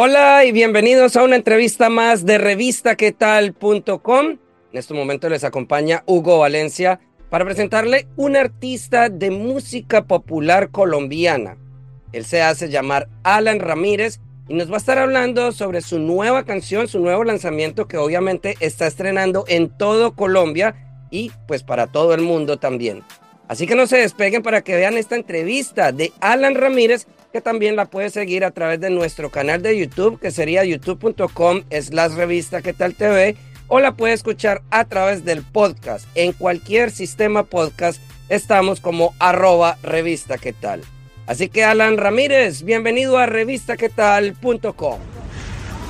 Hola y bienvenidos a una entrevista más de revistaquetal.com. En este momento les acompaña Hugo Valencia para presentarle un artista de música popular colombiana. Él se hace llamar Alan Ramírez y nos va a estar hablando sobre su nueva canción, su nuevo lanzamiento que obviamente está estrenando en todo Colombia y pues para todo el mundo también. Así que no se despeguen para que vean esta entrevista de Alan Ramírez que también la puedes seguir a través de nuestro canal de YouTube, que sería youtube.com slash revista que tal TV, o la puedes escuchar a través del podcast. En cualquier sistema podcast estamos como arroba revista que tal. Así que Alan Ramírez, bienvenido a revistaquetal.com.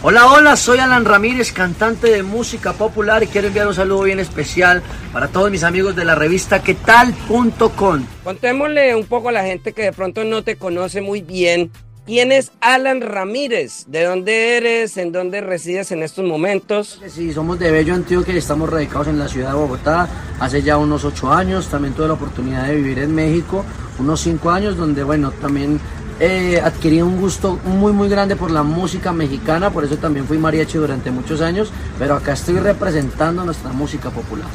Hola, hola, soy Alan Ramírez, cantante de música popular y quiero enviar un saludo bien especial para todos mis amigos de la revista quetal.com. Contémosle un poco a la gente que de pronto no te conoce muy bien. ¿Quién es Alan Ramírez? ¿De dónde eres? ¿En dónde resides en estos momentos? Sí, somos de Bello Antioquia y estamos radicados en la ciudad de Bogotá hace ya unos ocho años. También tuve la oportunidad de vivir en México unos cinco años, donde bueno, también eh, adquirí un gusto muy muy grande por la música mexicana, por eso también fui mariachi durante muchos años, pero acá estoy representando nuestra música popular.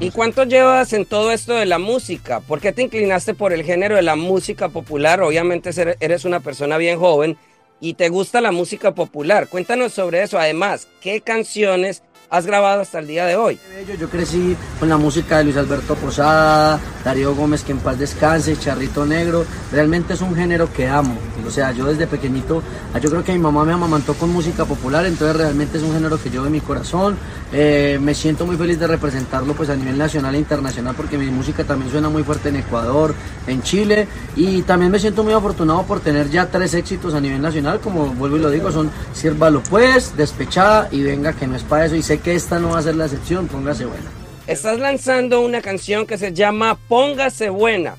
¿Y cuánto llevas en todo esto de la música? ¿Por qué te inclinaste por el género de la música popular? Obviamente eres una persona bien joven y te gusta la música popular. Cuéntanos sobre eso. Además, ¿qué canciones has grabado hasta el día de hoy? Yo crecí con la música de Luis Alberto Posada, Darío Gómez, que en paz descanse, Charrito Negro. Realmente es un género que amo. O sea, yo desde pequeñito, yo creo que mi mamá me amamantó con música popular, entonces realmente es un género que llevo en mi corazón. Eh, me siento muy feliz de representarlo pues a nivel nacional e internacional porque mi música también suena muy fuerte en Ecuador, en Chile y también me siento muy afortunado por tener ya tres éxitos a nivel nacional, como vuelvo y lo digo, son Sírvalo pues, Despechada y Venga que no es para eso y sé que esta no va a ser la excepción, póngase buena. Estás lanzando una canción que se llama Póngase buena.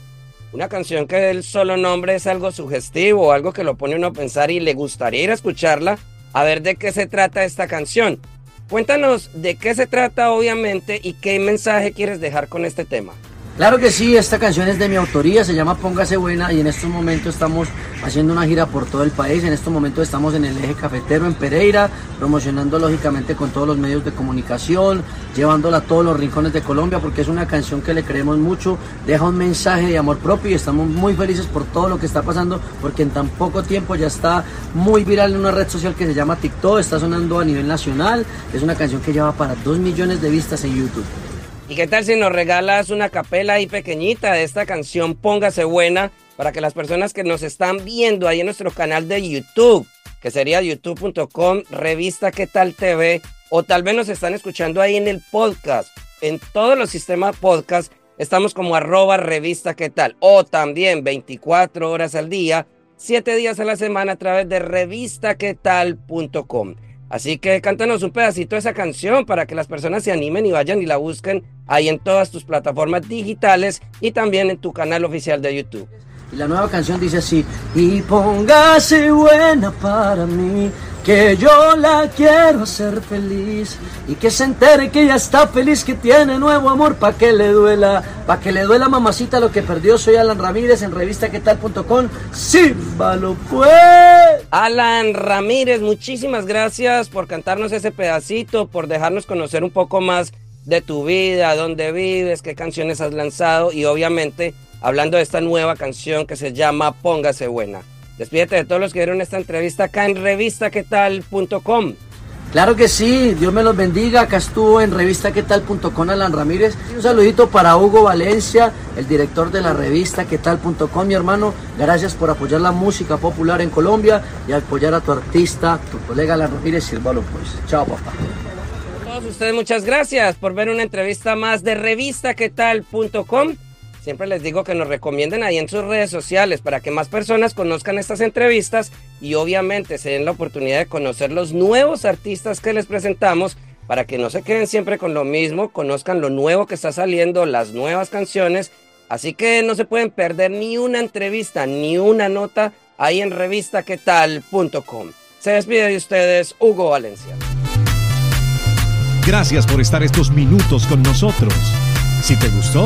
Una canción que el solo nombre es algo sugestivo, algo que lo pone uno a pensar y le gustaría ir a escucharla, a ver de qué se trata esta canción. Cuéntanos de qué se trata obviamente y qué mensaje quieres dejar con este tema. Claro que sí, esta canción es de mi autoría, se llama Póngase Buena y en estos momentos estamos haciendo una gira por todo el país. En estos momentos estamos en el eje cafetero en Pereira, promocionando lógicamente con todos los medios de comunicación, llevándola a todos los rincones de Colombia porque es una canción que le creemos mucho, deja un mensaje de amor propio y estamos muy felices por todo lo que está pasando porque en tan poco tiempo ya está muy viral en una red social que se llama TikTok, está sonando a nivel nacional, es una canción que lleva para 2 millones de vistas en YouTube. ¿Y qué tal si nos regalas una capela ahí pequeñita de esta canción Póngase Buena para que las personas que nos están viendo ahí en nuestro canal de YouTube, que sería youtube.com, revista qué tal TV, o tal vez nos están escuchando ahí en el podcast, en todos los sistemas podcast, estamos como arroba revista qué tal, o también 24 horas al día, 7 días a la semana a través de revistaquetal.com. Así que cántanos un pedacito de esa canción para que las personas se animen y vayan y la busquen ahí en todas tus plataformas digitales y también en tu canal oficial de YouTube. Y la nueva canción dice así, y póngase buena para mí, que yo la quiero hacer feliz, y que se entere que ella está feliz, que tiene nuevo amor, pa' que le duela, pa' que le duela mamacita lo que perdió. Soy Alan Ramírez en revistaquetal.com, símbalo pues. Alan Ramírez, muchísimas gracias por cantarnos ese pedacito, por dejarnos conocer un poco más de tu vida, dónde vives, qué canciones has lanzado y obviamente hablando de esta nueva canción que se llama Póngase Buena. Despídete de todos los que vieron esta entrevista acá en revistaquetal.com. Claro que sí, Dios me los bendiga. Acá estuvo en revistaquetal.com Alan Ramírez. Un saludito para Hugo Valencia, el director de la revista quetal.com, mi hermano. Gracias por apoyar la música popular en Colombia y apoyar a tu artista, tu colega Alan Ramírez. Sírvalo pues. Chao, papá. todos ustedes muchas gracias por ver una entrevista más de revistaquetal.com. Siempre les digo que nos recomienden ahí en sus redes sociales para que más personas conozcan estas entrevistas y obviamente se den la oportunidad de conocer los nuevos artistas que les presentamos para que no se queden siempre con lo mismo, conozcan lo nuevo que está saliendo, las nuevas canciones. Así que no se pueden perder ni una entrevista ni una nota ahí en revistaquetal.com. Se despide de ustedes Hugo Valencia. Gracias por estar estos minutos con nosotros. Si te gustó,